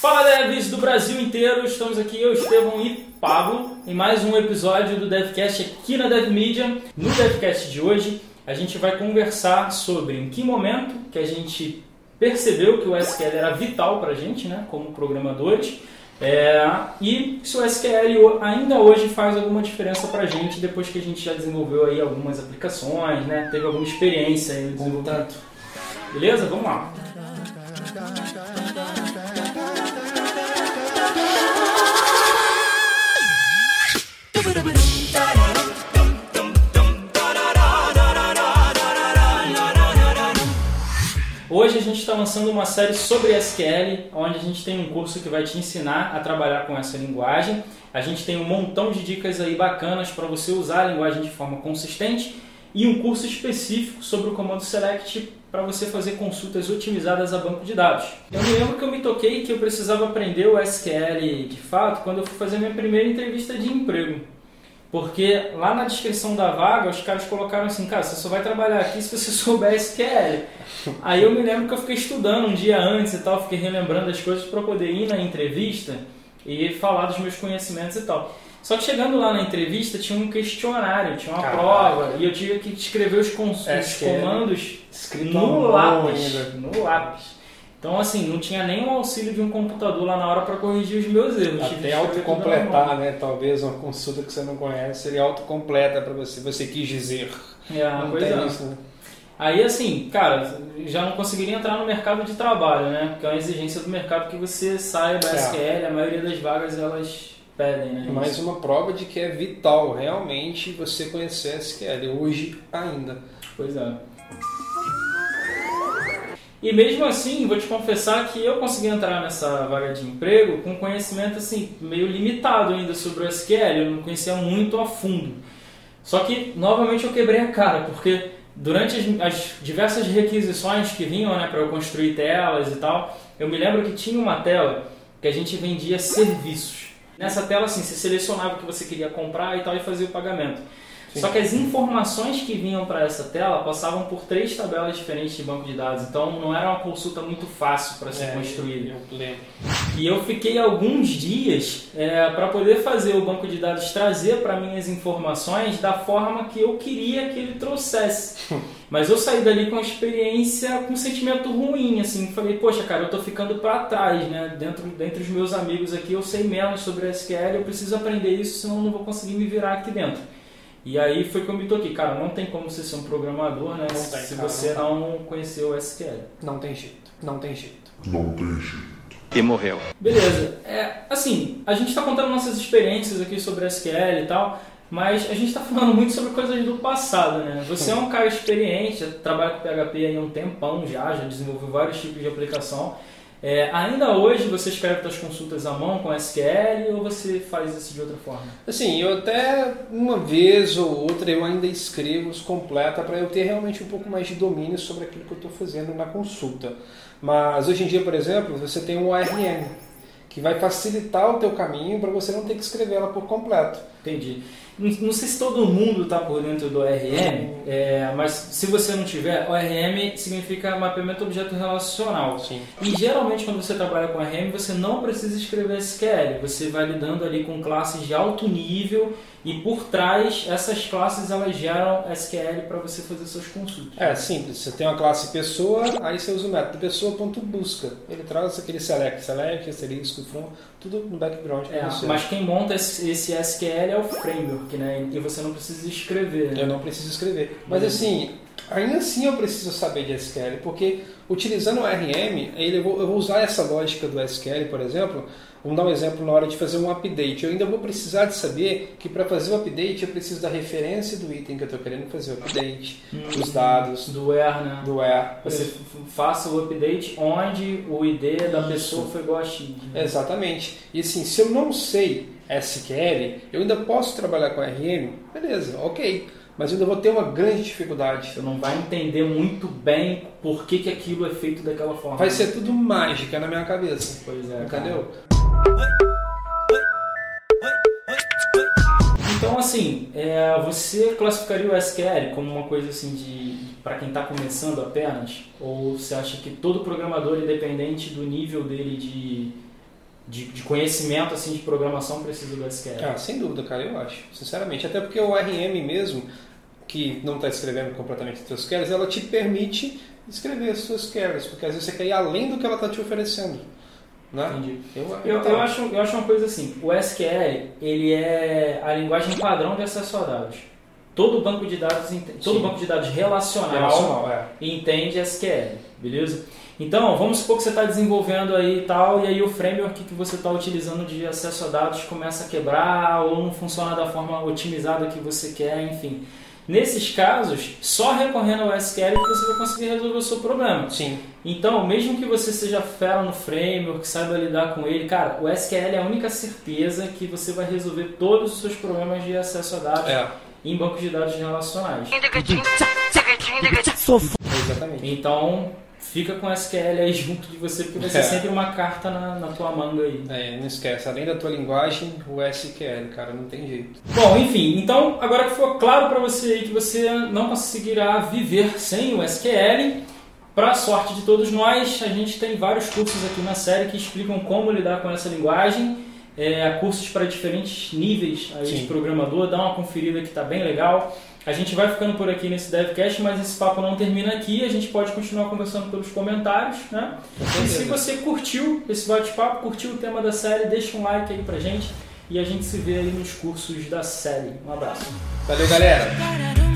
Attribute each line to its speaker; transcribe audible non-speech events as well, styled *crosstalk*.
Speaker 1: Fala devs do Brasil inteiro, estamos aqui eu, Estevão e Pablo em mais um episódio do DevCast aqui na DevMedia. No DevCast de hoje a gente vai conversar sobre em que momento que a gente percebeu que o SQL era vital para a gente, né, como programadores, é, e se o SQL ainda hoje faz alguma diferença para a gente depois que a gente já desenvolveu aí algumas aplicações, né, teve alguma experiência em desenvolvimento. Beleza? Vamos lá. Hoje a gente está lançando uma série sobre SQL, onde a gente tem um curso que vai te ensinar a trabalhar com essa linguagem. A gente tem um montão de dicas aí bacanas para você usar a linguagem de forma consistente e um curso específico sobre o comando select para você fazer consultas otimizadas a banco de dados. Eu me lembro que eu me toquei que eu precisava aprender o SQL de fato quando eu fui fazer minha primeira entrevista de emprego. Porque lá na descrição da vaga os caras colocaram assim, cara, você só vai trabalhar aqui se você *laughs* souber SQL. Aí eu me lembro que eu fiquei estudando um dia antes e tal, fiquei relembrando as coisas para poder ir na entrevista e falar dos meus conhecimentos e tal. Só que chegando lá na entrevista tinha um questionário, tinha uma Caraca. prova e eu tinha que escrever os, os comandos no lápis, no lápis. Então, assim, não tinha nenhum auxílio de um computador lá na hora para corrigir os meus erros.
Speaker 2: Até autocompletar, né? Talvez uma consulta que você não conhece seria autocompleta para você. Você quis dizer.
Speaker 1: É, não tem é. isso, né? Aí, assim, cara, já não conseguiria entrar no mercado de trabalho, né? Porque é uma exigência do mercado que você saiba SQL, é. a maioria das vagas elas pedem, né?
Speaker 2: Mais uma prova de que é vital realmente você conhecer SQL, hoje ainda.
Speaker 1: Pois é. E mesmo assim, vou te confessar que eu consegui entrar nessa vaga de emprego com conhecimento assim meio limitado ainda sobre o SQL, eu não conhecia muito a fundo. Só que novamente eu quebrei a cara, porque durante as, as diversas requisições que vinham né, para eu construir telas e tal, eu me lembro que tinha uma tela que a gente vendia serviços. Nessa tela assim, você selecionava o que você queria comprar e tal e fazia o pagamento. Sim. Só que as informações que vinham para essa tela passavam por três tabelas diferentes de banco de dados, então não era uma consulta muito fácil para ser é, construída.
Speaker 2: Eu lembro.
Speaker 1: E eu fiquei alguns dias é, para poder fazer o banco de dados trazer para mim as informações da forma que eu queria que ele trouxesse. *laughs* Mas eu saí dali com uma experiência com um sentimento ruim, assim, falei, poxa, cara, eu tô ficando para trás, né? Dentro, dentre os meus amigos aqui, eu sei menos sobre SQL, eu preciso aprender isso, senão eu não vou conseguir me virar aqui dentro. E aí foi que eu me toquei, cara, não tem como você ser um programador, né? Não se, tem, se cara, você não, não conhecer o SQL.
Speaker 2: Não tem jeito, não tem jeito.
Speaker 3: Não tem jeito.
Speaker 4: E morreu.
Speaker 1: Beleza. É, assim, a gente está contando nossas experiências aqui sobre SQL e tal, mas a gente está falando muito sobre coisas do passado, né? Você é um cara experiente, trabalha com PHP há um tempão já, já desenvolveu vários tipos de aplicação. É, ainda hoje você escreve suas consultas à mão com SQL ou você faz isso de outra forma?
Speaker 2: Assim, eu até uma vez ou outra eu ainda escrevo os completa para eu ter realmente um pouco mais de domínio sobre aquilo que eu estou fazendo na consulta. Mas hoje em dia, por exemplo, você tem um ORM que vai facilitar o teu caminho para você não ter que escrever ela por completo.
Speaker 1: Entendi. Não sei se todo mundo está por dentro do ORM, é, mas se você não tiver, ORM significa mapeamento objeto relacional.
Speaker 2: Sim.
Speaker 1: E geralmente quando você trabalha com ORM, você não precisa escrever SQL. Você vai lidando ali com classes de alto nível e por trás essas classes elas geram SQL para você fazer suas consultas.
Speaker 2: É simples. Você tem uma classe pessoa, aí você usa o método pessoa.busca. Ele traz aquele select, select, asterisco, from, tudo no background.
Speaker 1: É, mas quem monta esse, esse SQL é o framework né? E você não precisa escrever.
Speaker 2: Né? Eu não preciso escrever. Mas assim, ainda assim eu preciso saber de SQL, porque utilizando o RM, eu vou usar essa lógica do SQL, por exemplo, Vamos dar um exemplo na hora de fazer um update. Eu ainda vou precisar de saber que para fazer o update eu preciso da referência do item que eu estou querendo fazer o update, hum, os dados.
Speaker 1: Do where, né?
Speaker 2: Do where.
Speaker 1: Você faça o update onde o ID da Isso. pessoa foi igual a X.
Speaker 2: Né? Exatamente. E assim, se eu não sei SQL, eu ainda posso trabalhar com RM? Beleza, ok mas ainda vou ter uma grande dificuldade.
Speaker 1: Você não vai entender muito bem por que, que aquilo é feito daquela forma.
Speaker 2: Vai ser tudo mágica na minha cabeça.
Speaker 1: Pois é.
Speaker 2: Entendeu?
Speaker 1: Então, assim, é, você classificaria o SQL como uma coisa assim de para quem está começando apenas? Ou você acha que todo programador, independente do nível dele de de, de, conhecimento assim de programação precisa do SQL.
Speaker 2: Ah, sem dúvida, cara, eu acho, sinceramente. Até porque o RM mesmo, que não está escrevendo completamente as suas queries, ela te permite escrever as suas queries, porque às vezes você quer ir além do que ela está te oferecendo. Né?
Speaker 1: Entendi. Eu, eu, eu, acho, eu acho uma coisa assim, o SQL ele é a linguagem padrão de acesso a dados. Todo banco de dados, todo banco de dados relacional, relacional é. entende SQL, beleza? Então, vamos supor que você está desenvolvendo aí e tal, e aí o framework que você está utilizando de acesso a dados começa a quebrar ou não funciona da forma otimizada que você quer, enfim. Nesses casos, só recorrendo ao SQL que você vai conseguir resolver o seu problema.
Speaker 2: Sim.
Speaker 1: Então, mesmo que você seja fera no framework, saiba lidar com ele, cara, o SQL é a única certeza que você vai resolver todos os seus problemas de acesso a dados é. em bancos de dados relacionais.
Speaker 2: Exatamente.
Speaker 1: Então, fica com o SQL aí junto de você, porque vai ser é. sempre uma carta na, na, tua manga aí.
Speaker 2: É, não esquece, além da tua linguagem, o SQL, cara, não tem jeito.
Speaker 1: Bom, enfim, então agora que ficou claro para você aí que você não conseguirá viver sem o SQL, para sorte de todos nós, a gente tem vários cursos aqui na série que explicam como lidar com essa linguagem. É, cursos para diferentes níveis aí de programador, dá uma conferida que está bem legal. A gente vai ficando por aqui nesse DevCast, mas esse papo não termina aqui. A gente pode continuar conversando pelos comentários, né? E se você curtiu esse bate-papo, curtiu o tema da série, deixa um like aí pra gente. E a gente se vê aí nos cursos da série. Um abraço.
Speaker 2: Valeu, galera!